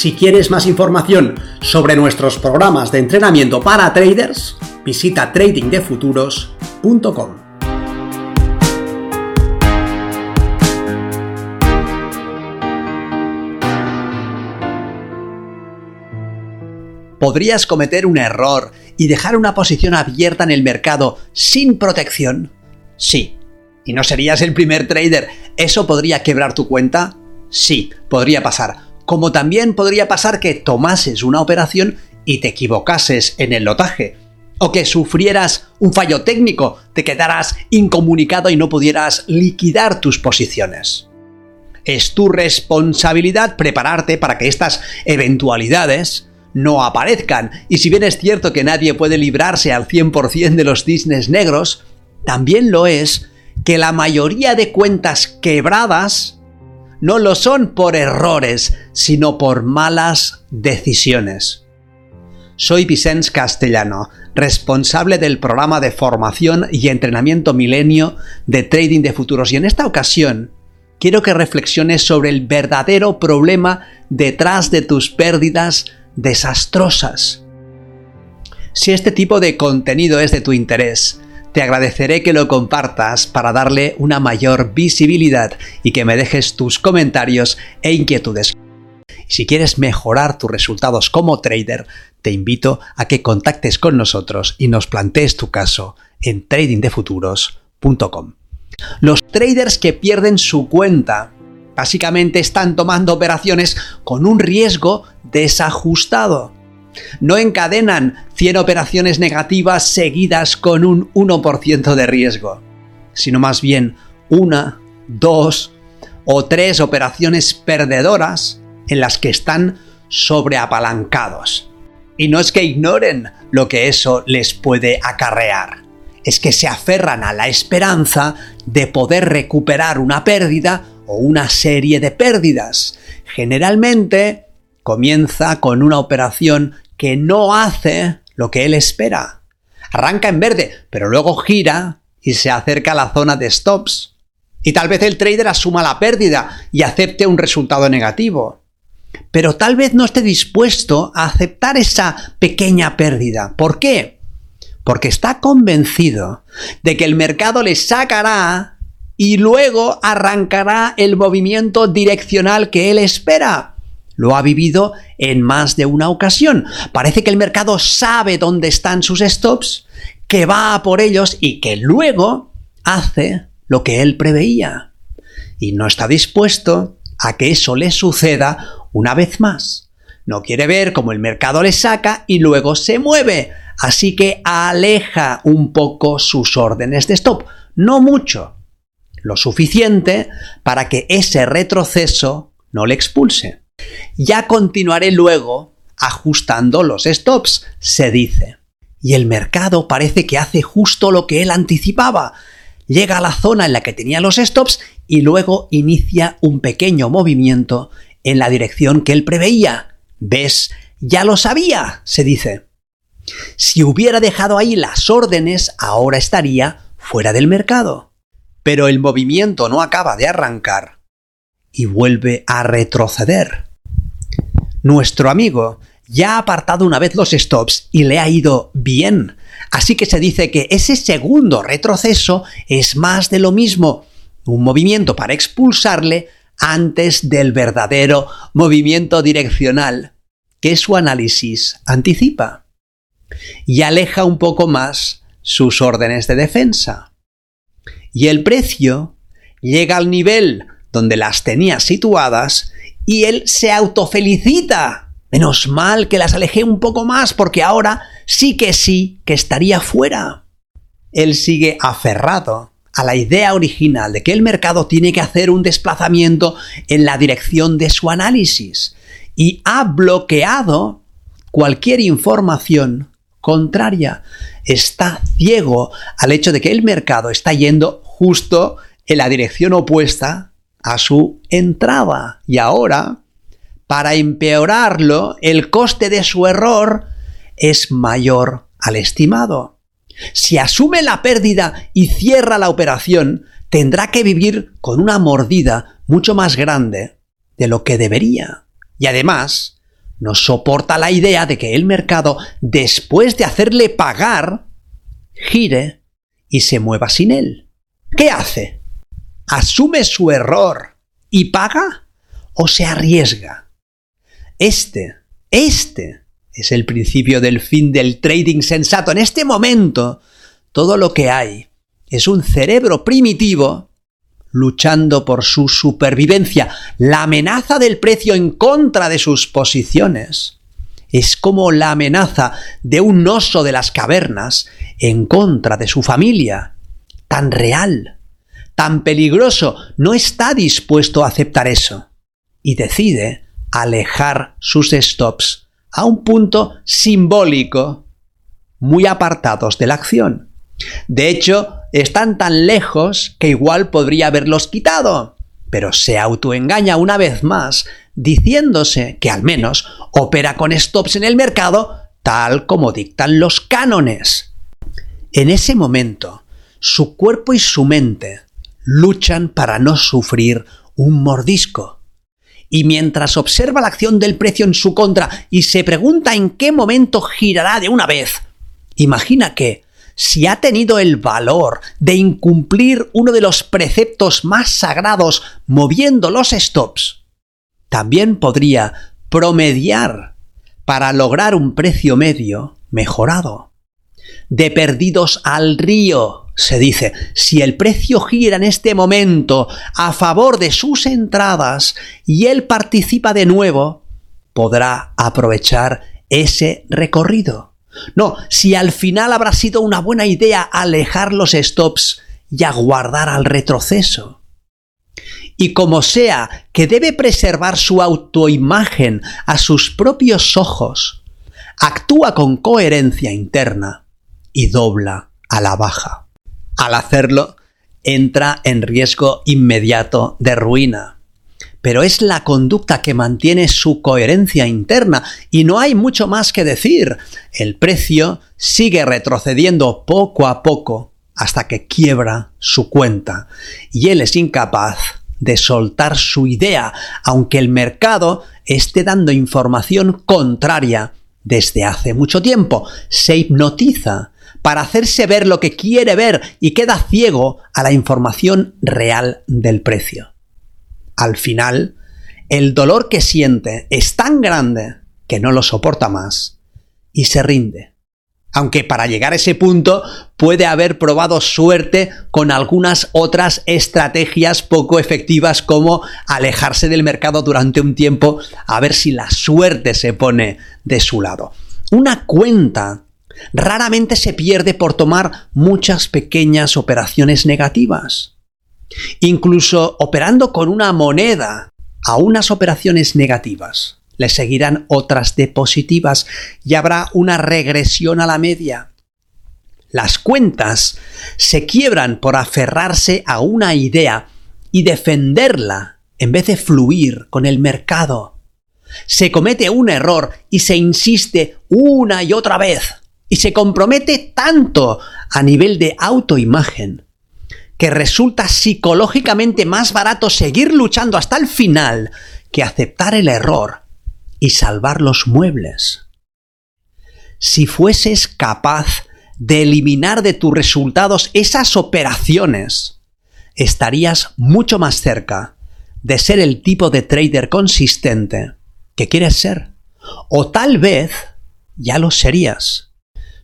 Si quieres más información sobre nuestros programas de entrenamiento para traders, visita tradingdefuturos.com. ¿Podrías cometer un error y dejar una posición abierta en el mercado sin protección? Sí. ¿Y no serías el primer trader? ¿Eso podría quebrar tu cuenta? Sí, podría pasar como también podría pasar que tomases una operación y te equivocases en el lotaje, o que sufrieras un fallo técnico, te quedaras incomunicado y no pudieras liquidar tus posiciones. Es tu responsabilidad prepararte para que estas eventualidades no aparezcan, y si bien es cierto que nadie puede librarse al 100% de los cisnes negros, también lo es que la mayoría de cuentas quebradas no lo son por errores, sino por malas decisiones. Soy Vicens Castellano, responsable del programa de formación y entrenamiento milenio de trading de futuros y en esta ocasión quiero que reflexiones sobre el verdadero problema detrás de tus pérdidas desastrosas. Si este tipo de contenido es de tu interés, te agradeceré que lo compartas para darle una mayor visibilidad y que me dejes tus comentarios e inquietudes. Si quieres mejorar tus resultados como trader, te invito a que contactes con nosotros y nos plantees tu caso en tradingdefuturos.com. Los traders que pierden su cuenta básicamente están tomando operaciones con un riesgo desajustado no encadenan 100 operaciones negativas seguidas con un 1% de riesgo, sino más bien una, dos o tres operaciones perdedoras en las que están sobreapalancados. Y no es que ignoren lo que eso les puede acarrear, es que se aferran a la esperanza de poder recuperar una pérdida o una serie de pérdidas. Generalmente comienza con una operación que no hace lo que él espera. Arranca en verde, pero luego gira y se acerca a la zona de stops. Y tal vez el trader asuma la pérdida y acepte un resultado negativo. Pero tal vez no esté dispuesto a aceptar esa pequeña pérdida. ¿Por qué? Porque está convencido de que el mercado le sacará y luego arrancará el movimiento direccional que él espera. Lo ha vivido en más de una ocasión. Parece que el mercado sabe dónde están sus stops, que va a por ellos y que luego hace lo que él preveía. Y no está dispuesto a que eso le suceda una vez más. No quiere ver cómo el mercado le saca y luego se mueve. Así que aleja un poco sus órdenes de stop. No mucho. Lo suficiente para que ese retroceso no le expulse. Ya continuaré luego ajustando los stops, se dice. Y el mercado parece que hace justo lo que él anticipaba. Llega a la zona en la que tenía los stops y luego inicia un pequeño movimiento en la dirección que él preveía. ¿Ves? Ya lo sabía, se dice. Si hubiera dejado ahí las órdenes, ahora estaría fuera del mercado. Pero el movimiento no acaba de arrancar y vuelve a retroceder. Nuestro amigo ya ha apartado una vez los stops y le ha ido bien. Así que se dice que ese segundo retroceso es más de lo mismo, un movimiento para expulsarle antes del verdadero movimiento direccional que su análisis anticipa. Y aleja un poco más sus órdenes de defensa. Y el precio llega al nivel donde las tenía situadas y él se autofelicita. Menos mal que las alejé un poco más porque ahora sí que sí que estaría fuera. Él sigue aferrado a la idea original de que el mercado tiene que hacer un desplazamiento en la dirección de su análisis. y ha bloqueado cualquier información contraria. Está ciego al hecho de que el mercado está yendo justo en la dirección opuesta a su entrada. Y ahora, para empeorarlo, el coste de su error es mayor al estimado. Si asume la pérdida y cierra la operación, tendrá que vivir con una mordida mucho más grande de lo que debería. Y además, no soporta la idea de que el mercado, después de hacerle pagar, gire y se mueva sin él. ¿Qué hace? ¿Asume su error y paga o se arriesga? Este, este es el principio del fin del trading sensato. En este momento, todo lo que hay es un cerebro primitivo luchando por su supervivencia. La amenaza del precio en contra de sus posiciones es como la amenaza de un oso de las cavernas en contra de su familia. Tan real, tan peligroso, no está dispuesto a aceptar eso y decide alejar sus stops a un punto simbólico, muy apartados de la acción. De hecho, están tan lejos que igual podría haberlos quitado, pero se autoengaña una vez más diciéndose que al menos opera con stops en el mercado tal como dictan los cánones. En ese momento, su cuerpo y su mente luchan para no sufrir un mordisco. Y mientras observa la acción del precio en su contra y se pregunta en qué momento girará de una vez, imagina que, si ha tenido el valor de incumplir uno de los preceptos más sagrados moviendo los stops, también podría promediar para lograr un precio medio mejorado. De perdidos al río, se dice, si el precio gira en este momento a favor de sus entradas y él participa de nuevo, podrá aprovechar ese recorrido. No, si al final habrá sido una buena idea alejar los stops y aguardar al retroceso. Y como sea que debe preservar su autoimagen a sus propios ojos, actúa con coherencia interna y dobla a la baja. Al hacerlo, entra en riesgo inmediato de ruina pero es la conducta que mantiene su coherencia interna y no hay mucho más que decir. El precio sigue retrocediendo poco a poco hasta que quiebra su cuenta y él es incapaz de soltar su idea, aunque el mercado esté dando información contraria desde hace mucho tiempo. Se hipnotiza para hacerse ver lo que quiere ver y queda ciego a la información real del precio al final, el dolor que siente es tan grande que no lo soporta más y se rinde. Aunque para llegar a ese punto puede haber probado suerte con algunas otras estrategias poco efectivas como alejarse del mercado durante un tiempo a ver si la suerte se pone de su lado. Una cuenta raramente se pierde por tomar muchas pequeñas operaciones negativas. Incluso operando con una moneda a unas operaciones negativas, le seguirán otras de positivas y habrá una regresión a la media. Las cuentas se quiebran por aferrarse a una idea y defenderla en vez de fluir con el mercado. Se comete un error y se insiste una y otra vez y se compromete tanto a nivel de autoimagen que resulta psicológicamente más barato seguir luchando hasta el final que aceptar el error y salvar los muebles. Si fueses capaz de eliminar de tus resultados esas operaciones, estarías mucho más cerca de ser el tipo de trader consistente que quieres ser. O tal vez ya lo serías.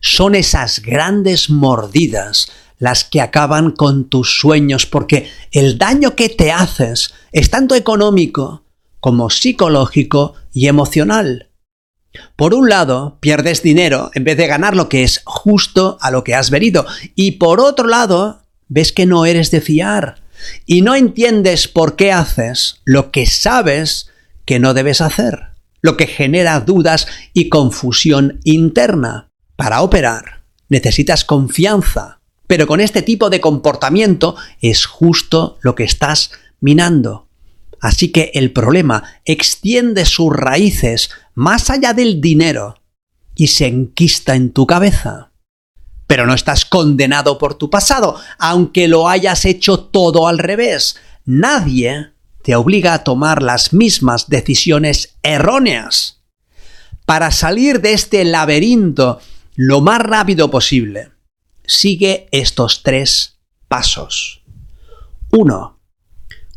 Son esas grandes mordidas las que acaban con tus sueños, porque el daño que te haces es tanto económico como psicológico y emocional. Por un lado, pierdes dinero en vez de ganar lo que es justo a lo que has venido, y por otro lado, ves que no eres de fiar y no entiendes por qué haces lo que sabes que no debes hacer. lo que genera dudas y confusión interna. Para operar necesitas confianza, pero con este tipo de comportamiento es justo lo que estás minando. Así que el problema extiende sus raíces más allá del dinero y se enquista en tu cabeza. Pero no estás condenado por tu pasado, aunque lo hayas hecho todo al revés. Nadie te obliga a tomar las mismas decisiones erróneas. Para salir de este laberinto lo más rápido posible, sigue estos tres pasos. 1.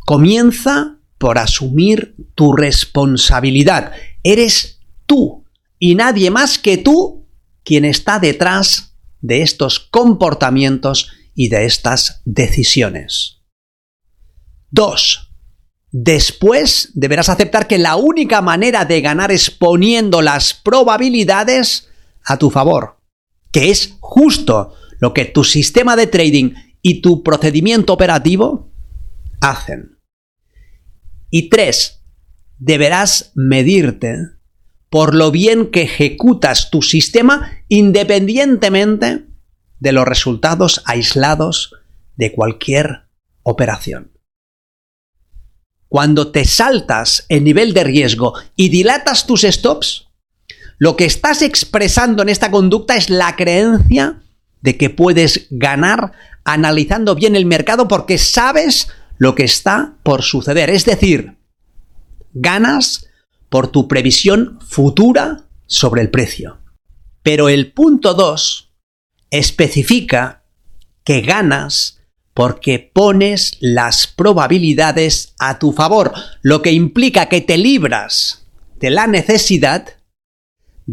Comienza por asumir tu responsabilidad. Eres tú y nadie más que tú quien está detrás de estos comportamientos y de estas decisiones. 2. Después deberás aceptar que la única manera de ganar es poniendo las probabilidades a tu favor, que es justo lo que tu sistema de trading y tu procedimiento operativo hacen. Y tres, deberás medirte por lo bien que ejecutas tu sistema independientemente de los resultados aislados de cualquier operación. Cuando te saltas el nivel de riesgo y dilatas tus stops, lo que estás expresando en esta conducta es la creencia de que puedes ganar analizando bien el mercado porque sabes lo que está por suceder. Es decir, ganas por tu previsión futura sobre el precio. Pero el punto 2 especifica que ganas porque pones las probabilidades a tu favor, lo que implica que te libras de la necesidad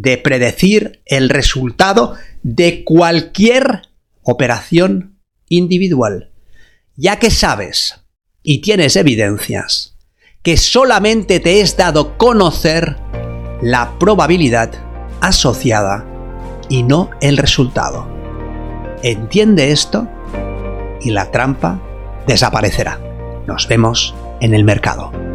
de predecir el resultado de cualquier operación individual, ya que sabes y tienes evidencias que solamente te es dado conocer la probabilidad asociada y no el resultado. ¿Entiende esto? y la trampa desaparecerá. Nos vemos en el mercado.